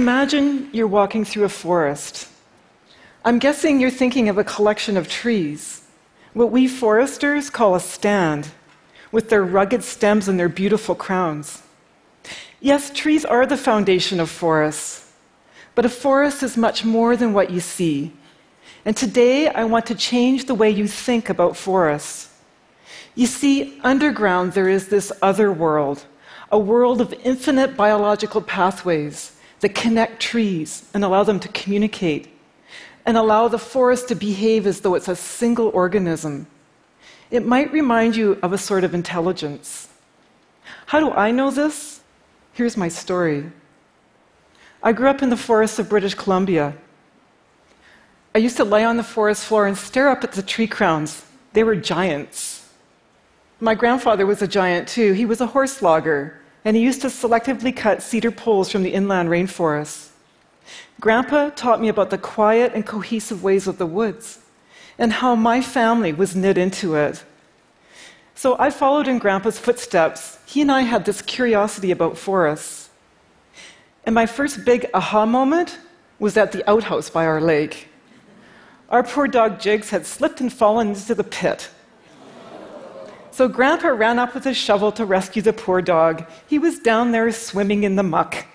Imagine you're walking through a forest. I'm guessing you're thinking of a collection of trees, what we foresters call a stand, with their rugged stems and their beautiful crowns. Yes, trees are the foundation of forests, but a forest is much more than what you see. And today I want to change the way you think about forests. You see, underground there is this other world, a world of infinite biological pathways that connect trees and allow them to communicate and allow the forest to behave as though it's a single organism. It might remind you of a sort of intelligence. How do I know this? Here's my story. I grew up in the forests of British Columbia. I used to lay on the forest floor and stare up at the tree crowns. They were giants. My grandfather was a giant too. He was a horse logger, and he used to selectively cut cedar poles from the inland rainforests. Grandpa taught me about the quiet and cohesive ways of the woods and how my family was knit into it. So I followed in Grandpa's footsteps. He and I had this curiosity about forests. And my first big aha moment was at the outhouse by our lake. Our poor dog Jigs had slipped and fallen into the pit. So Grandpa ran up with a shovel to rescue the poor dog. He was down there swimming in the muck.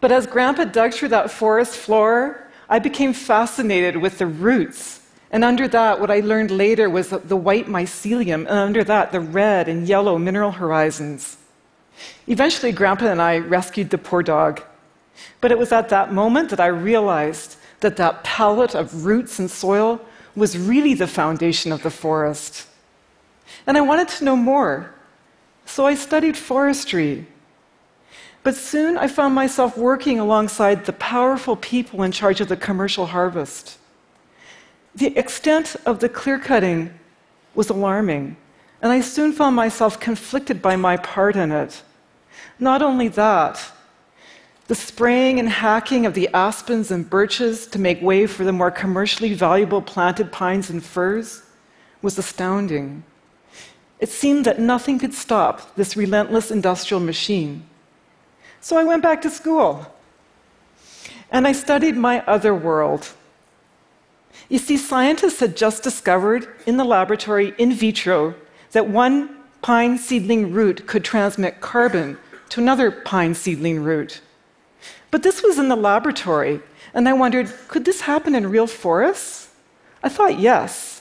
But as Grandpa dug through that forest floor, I became fascinated with the roots. And under that, what I learned later was the white mycelium, and under that, the red and yellow mineral horizons. Eventually, Grandpa and I rescued the poor dog. But it was at that moment that I realized that that palette of roots and soil was really the foundation of the forest. And I wanted to know more. So I studied forestry but soon I found myself working alongside the powerful people in charge of the commercial harvest. The extent of the clear cutting was alarming, and I soon found myself conflicted by my part in it. Not only that, the spraying and hacking of the aspens and birches to make way for the more commercially valuable planted pines and firs was astounding. It seemed that nothing could stop this relentless industrial machine. So I went back to school and I studied my other world. You see, scientists had just discovered in the laboratory in vitro that one pine seedling root could transmit carbon to another pine seedling root. But this was in the laboratory, and I wondered could this happen in real forests? I thought yes.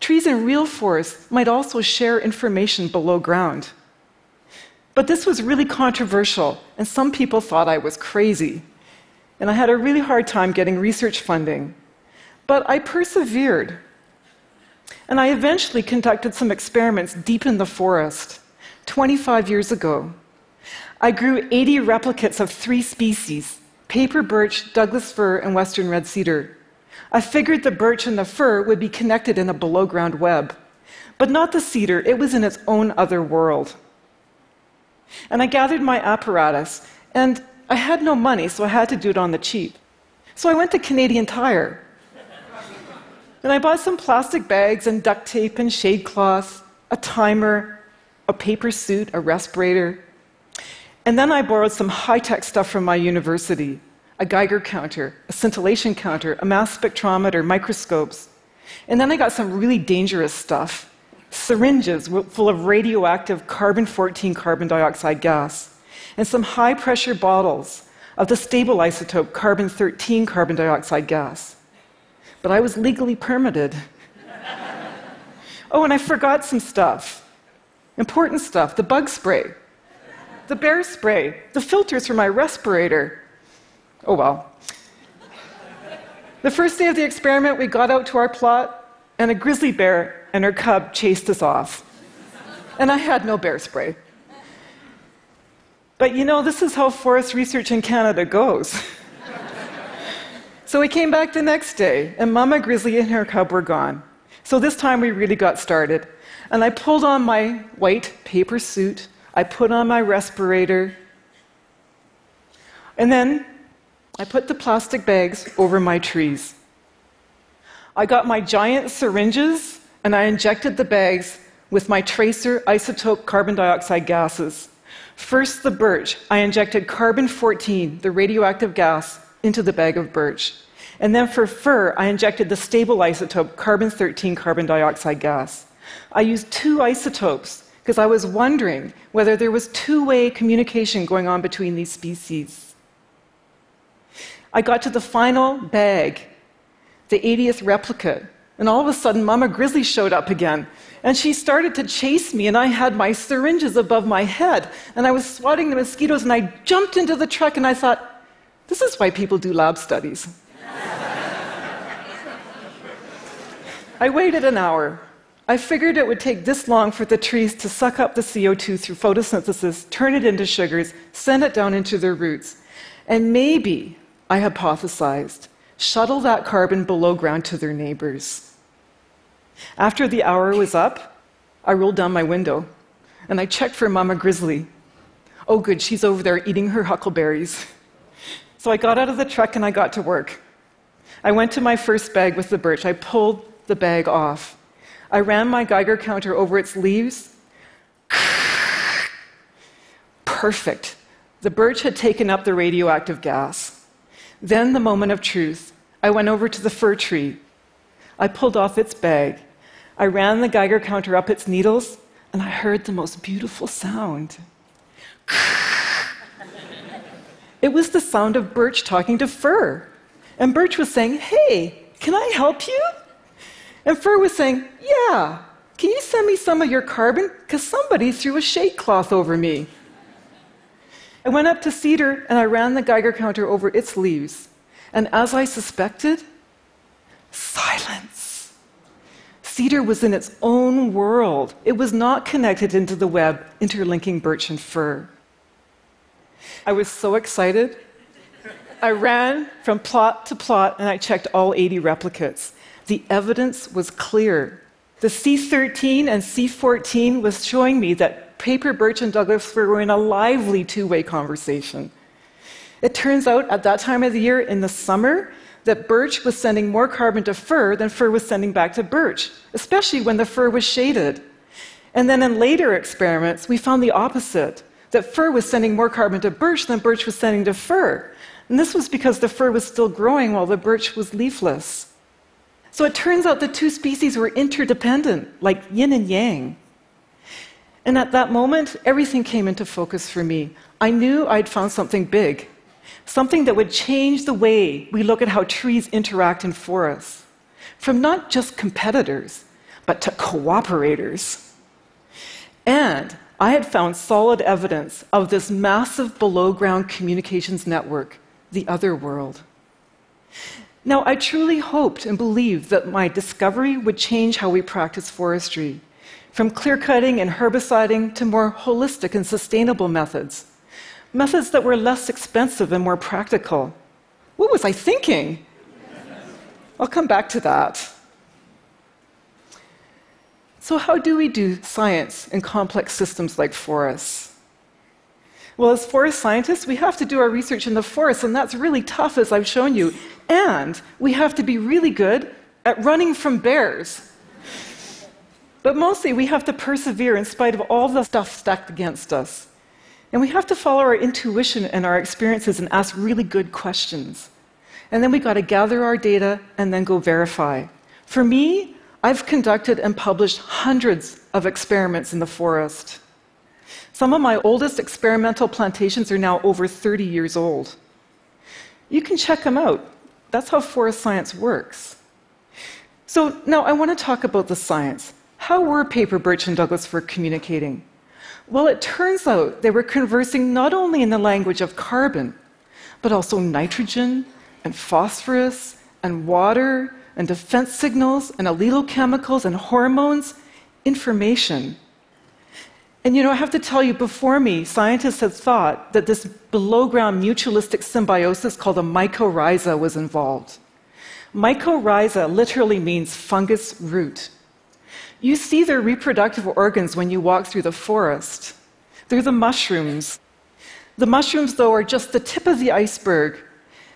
Trees in real forests might also share information below ground. But this was really controversial, and some people thought I was crazy. And I had a really hard time getting research funding. But I persevered. And I eventually conducted some experiments deep in the forest 25 years ago. I grew 80 replicates of three species paper birch, Douglas fir, and western red cedar. I figured the birch and the fir would be connected in a below ground web. But not the cedar, it was in its own other world. And I gathered my apparatus, and I had no money, so I had to do it on the cheap. So I went to Canadian Tire. and I bought some plastic bags and duct tape and shade cloth, a timer, a paper suit, a respirator. And then I borrowed some high tech stuff from my university a Geiger counter, a scintillation counter, a mass spectrometer, microscopes. And then I got some really dangerous stuff syringes full of radioactive carbon 14 carbon dioxide gas, and some high pressure bottles of the stable isotope carbon 13 carbon dioxide gas. But I was legally permitted. oh, and I forgot some stuff. Important stuff the bug spray, the bear spray, the filters for my respirator. Oh well. The first day of the experiment, we got out to our plot, and a grizzly bear and her cub chased us off. And I had no bear spray. But you know, this is how forest research in Canada goes. so we came back the next day, and Mama Grizzly and her cub were gone. So this time we really got started. And I pulled on my white paper suit, I put on my respirator, and then I put the plastic bags over my trees. I got my giant syringes and I injected the bags with my tracer isotope carbon dioxide gases. First, the birch. I injected carbon 14, the radioactive gas, into the bag of birch. And then for fir, I injected the stable isotope, carbon 13 carbon dioxide gas. I used two isotopes because I was wondering whether there was two way communication going on between these species. I got to the final bag, the 80th replicate, and all of a sudden, Mama Grizzly showed up again. And she started to chase me, and I had my syringes above my head, and I was swatting the mosquitoes, and I jumped into the truck, and I thought, this is why people do lab studies. I waited an hour. I figured it would take this long for the trees to suck up the CO2 through photosynthesis, turn it into sugars, send it down into their roots. And maybe, I hypothesized, shuttle that carbon below ground to their neighbors. After the hour was up, I rolled down my window and I checked for Mama Grizzly. Oh, good, she's over there eating her huckleberries. So I got out of the truck and I got to work. I went to my first bag with the birch. I pulled the bag off. I ran my Geiger counter over its leaves. Perfect. The birch had taken up the radioactive gas. Then, the moment of truth, I went over to the fir tree. I pulled off its bag. I ran the Geiger counter up its needles, and I heard the most beautiful sound. it was the sound of Birch talking to Fir. And Birch was saying, Hey, can I help you? And Fir was saying, Yeah, can you send me some of your carbon? Because somebody threw a shade cloth over me. I went up to Cedar and I ran the Geiger counter over its leaves. And as I suspected, silence. Cedar was in its own world. It was not connected into the web, interlinking birch and fir. I was so excited. I ran from plot to plot and I checked all 80 replicates. The evidence was clear. The C13 and C14 was showing me that paper birch and Douglas fir were in a lively two way conversation. It turns out at that time of the year in the summer that birch was sending more carbon to fir than fir was sending back to birch, especially when the fir was shaded. And then in later experiments, we found the opposite that fir was sending more carbon to birch than birch was sending to fir. And this was because the fir was still growing while the birch was leafless. So it turns out the two species were interdependent, like yin and yang. And at that moment, everything came into focus for me. I knew I'd found something big something that would change the way we look at how trees interact in forests, from not just competitors, but to cooperators. And I had found solid evidence of this massive below ground communications network, the other world. Now, I truly hoped and believed that my discovery would change how we practice forestry, from clear cutting and herbiciding to more holistic and sustainable methods methods that were less expensive and more practical. What was I thinking? I'll come back to that. So, how do we do science in complex systems like forests? Well, as forest scientists, we have to do our research in the forest, and that's really tough, as I've shown you. And we have to be really good at running from bears. But mostly, we have to persevere in spite of all the stuff stacked against us. And we have to follow our intuition and our experiences and ask really good questions. And then we got to gather our data and then go verify. For me, I've conducted and published hundreds of experiments in the forest. Some of my oldest experimental plantations are now over 30 years old. You can check them out. That's how forest science works. So now I want to talk about the science. How were paper birch and Douglas fir communicating? Well, it turns out they were conversing not only in the language of carbon, but also nitrogen and phosphorus and water and defense signals and allelochemicals and hormones, information. And you know, I have to tell you, before me, scientists had thought that this below ground mutualistic symbiosis called a mycorrhiza was involved. Mycorrhiza literally means fungus root. You see their reproductive organs when you walk through the forest. They're the mushrooms. The mushrooms, though, are just the tip of the iceberg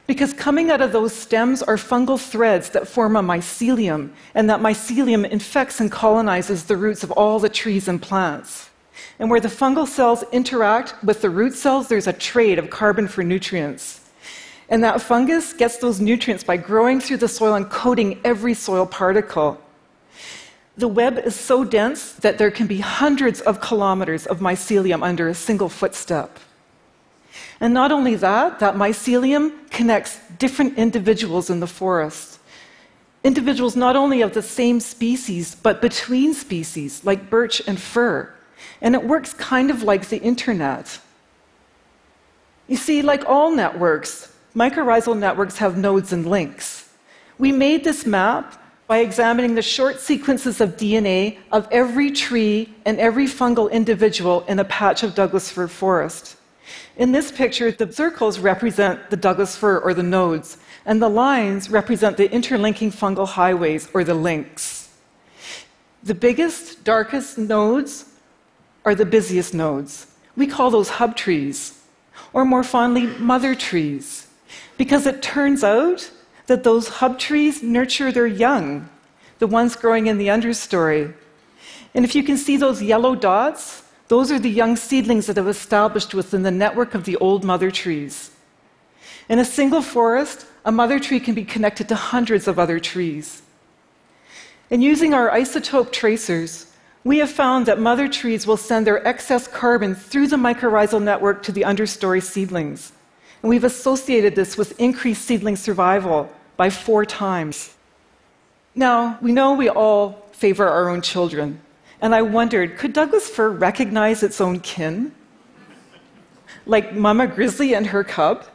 because coming out of those stems are fungal threads that form a mycelium, and that mycelium infects and colonizes the roots of all the trees and plants. And where the fungal cells interact with the root cells, there's a trade of carbon for nutrients. And that fungus gets those nutrients by growing through the soil and coating every soil particle. The web is so dense that there can be hundreds of kilometers of mycelium under a single footstep. And not only that, that mycelium connects different individuals in the forest. Individuals not only of the same species, but between species, like birch and fir. And it works kind of like the internet. You see, like all networks, mycorrhizal networks have nodes and links. We made this map by examining the short sequences of DNA of every tree and every fungal individual in a patch of Douglas fir forest. In this picture, the circles represent the Douglas fir or the nodes, and the lines represent the interlinking fungal highways or the links. The biggest, darkest nodes are the busiest nodes. We call those hub trees, or more fondly, mother trees, because it turns out that those hub trees nurture their young, the ones growing in the understory. And if you can see those yellow dots, those are the young seedlings that have established within the network of the old mother trees. In a single forest, a mother tree can be connected to hundreds of other trees. And using our isotope tracers, we have found that mother trees will send their excess carbon through the mycorrhizal network to the understory seedlings. And we've associated this with increased seedling survival by four times. Now, we know we all favor our own children. And I wondered could Douglas fir recognize its own kin? Like Mama Grizzly and her cub?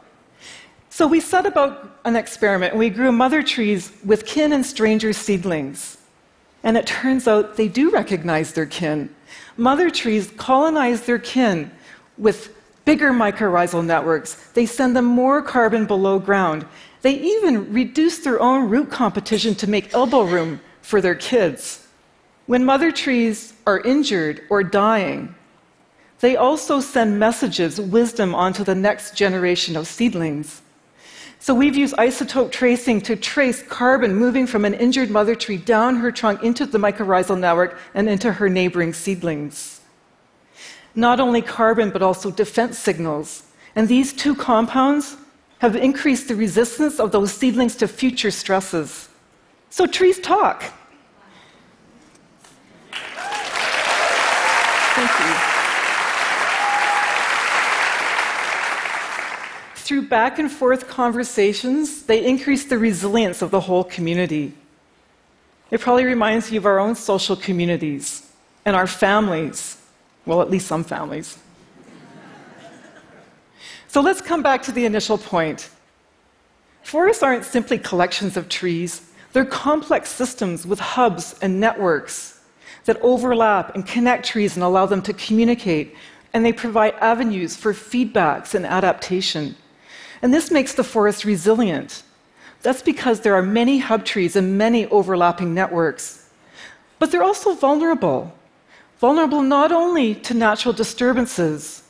So we set about an experiment and we grew mother trees with kin and stranger seedlings. And it turns out they do recognize their kin. Mother trees colonize their kin with bigger mycorrhizal networks. They send them more carbon below ground. They even reduce their own root competition to make elbow room for their kids. When mother trees are injured or dying, they also send messages, wisdom, onto the next generation of seedlings. So we've used isotope tracing to trace carbon moving from an injured mother tree down her trunk into the mycorrhizal network and into her neighboring seedlings. Not only carbon, but also defense signals. And these two compounds have increased the resistance of those seedlings to future stresses. So trees talk. Thank you. Through back and forth conversations, they increase the resilience of the whole community. It probably reminds you of our own social communities and our families. Well, at least some families. so let's come back to the initial point. Forests aren't simply collections of trees, they're complex systems with hubs and networks that overlap and connect trees and allow them to communicate, and they provide avenues for feedbacks and adaptation. And this makes the forest resilient. That's because there are many hub trees and many overlapping networks. But they're also vulnerable. Vulnerable not only to natural disturbances,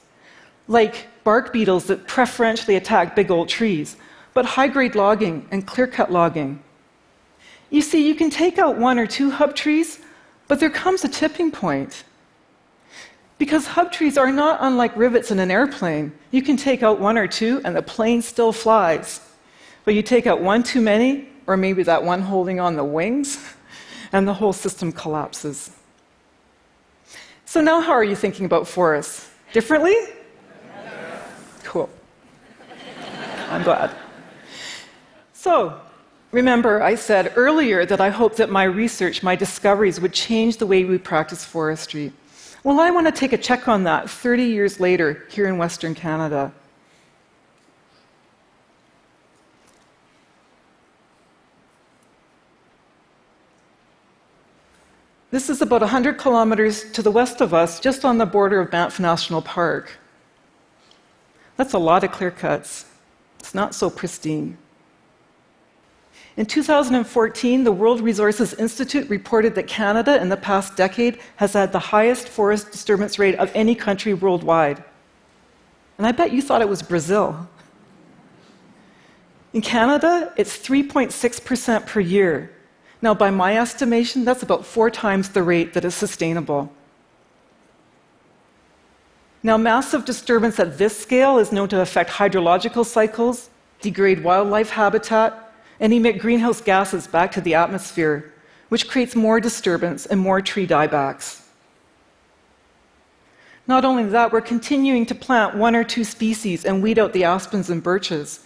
like bark beetles that preferentially attack big old trees, but high grade logging and clear cut logging. You see, you can take out one or two hub trees, but there comes a tipping point. Because hub trees are not unlike rivets in an airplane. You can take out one or two, and the plane still flies. But you take out one too many, or maybe that one holding on the wings, and the whole system collapses. So, now how are you thinking about forests? Differently? Cool. I'm glad. So, remember, I said earlier that I hoped that my research, my discoveries, would change the way we practice forestry. Well, I want to take a check on that 30 years later here in Western Canada. This is about 100 kilometers to the west of us, just on the border of Banff National Park. That's a lot of clear cuts. It's not so pristine. In 2014, the World Resources Institute reported that Canada, in the past decade, has had the highest forest disturbance rate of any country worldwide. And I bet you thought it was Brazil. In Canada, it's 3.6% per year. Now, by my estimation, that's about four times the rate that is sustainable. Now, massive disturbance at this scale is known to affect hydrological cycles, degrade wildlife habitat, and emit greenhouse gases back to the atmosphere, which creates more disturbance and more tree diebacks. Not only that, we're continuing to plant one or two species and weed out the aspens and birches.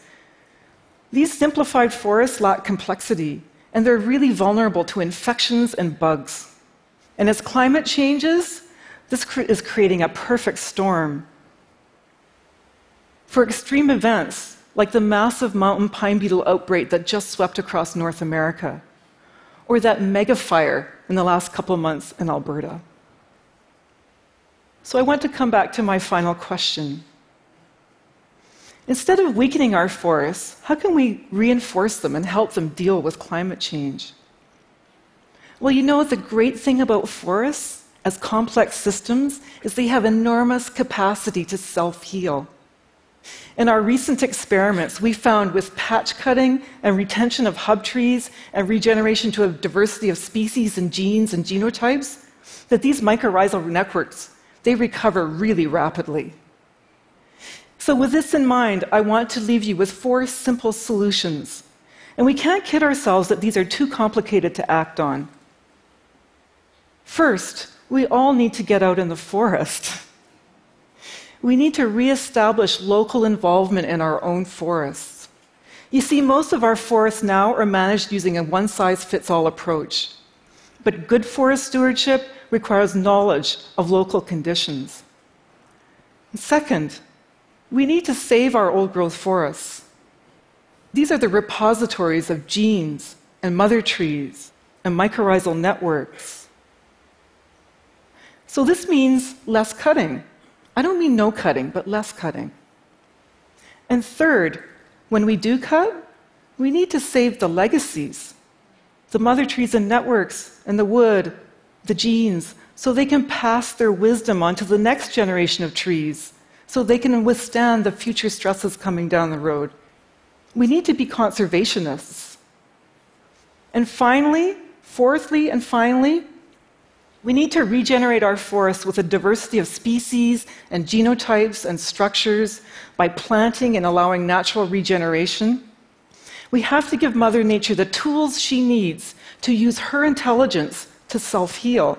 These simplified forests lack complexity, and they're really vulnerable to infections and bugs. And as climate changes, this is creating a perfect storm. For extreme events, like the massive mountain pine beetle outbreak that just swept across North America, or that mega fire in the last couple months in Alberta. So I want to come back to my final question. Instead of weakening our forests, how can we reinforce them and help them deal with climate change? Well, you know, the great thing about forests as complex systems is they have enormous capacity to self heal. In our recent experiments, we found with patch cutting and retention of hub trees and regeneration to a diversity of species and genes and genotypes that these mycorrhizal networks they recover really rapidly. So, with this in mind, I want to leave you with four simple solutions. And we can't kid ourselves that these are too complicated to act on. First, we all need to get out in the forest. We need to reestablish local involvement in our own forests. You see, most of our forests now are managed using a one size fits all approach. But good forest stewardship requires knowledge of local conditions. Second, we need to save our old growth forests. These are the repositories of genes and mother trees and mycorrhizal networks. So, this means less cutting. I don't mean no cutting, but less cutting. And third, when we do cut, we need to save the legacies the mother trees and networks, and the wood, the genes, so they can pass their wisdom on to the next generation of trees, so they can withstand the future stresses coming down the road. We need to be conservationists. And finally, fourthly and finally, we need to regenerate our forests with a diversity of species and genotypes and structures by planting and allowing natural regeneration. We have to give Mother Nature the tools she needs to use her intelligence to self heal.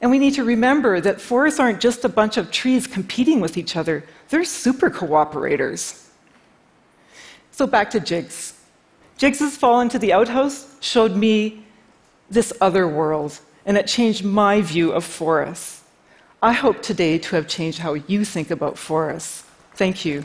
And we need to remember that forests aren't just a bunch of trees competing with each other, they're super cooperators. So back to Jigs. Jigs' fall into the outhouse showed me this other world, and it changed my view of forests. I hope today to have changed how you think about forests. Thank you.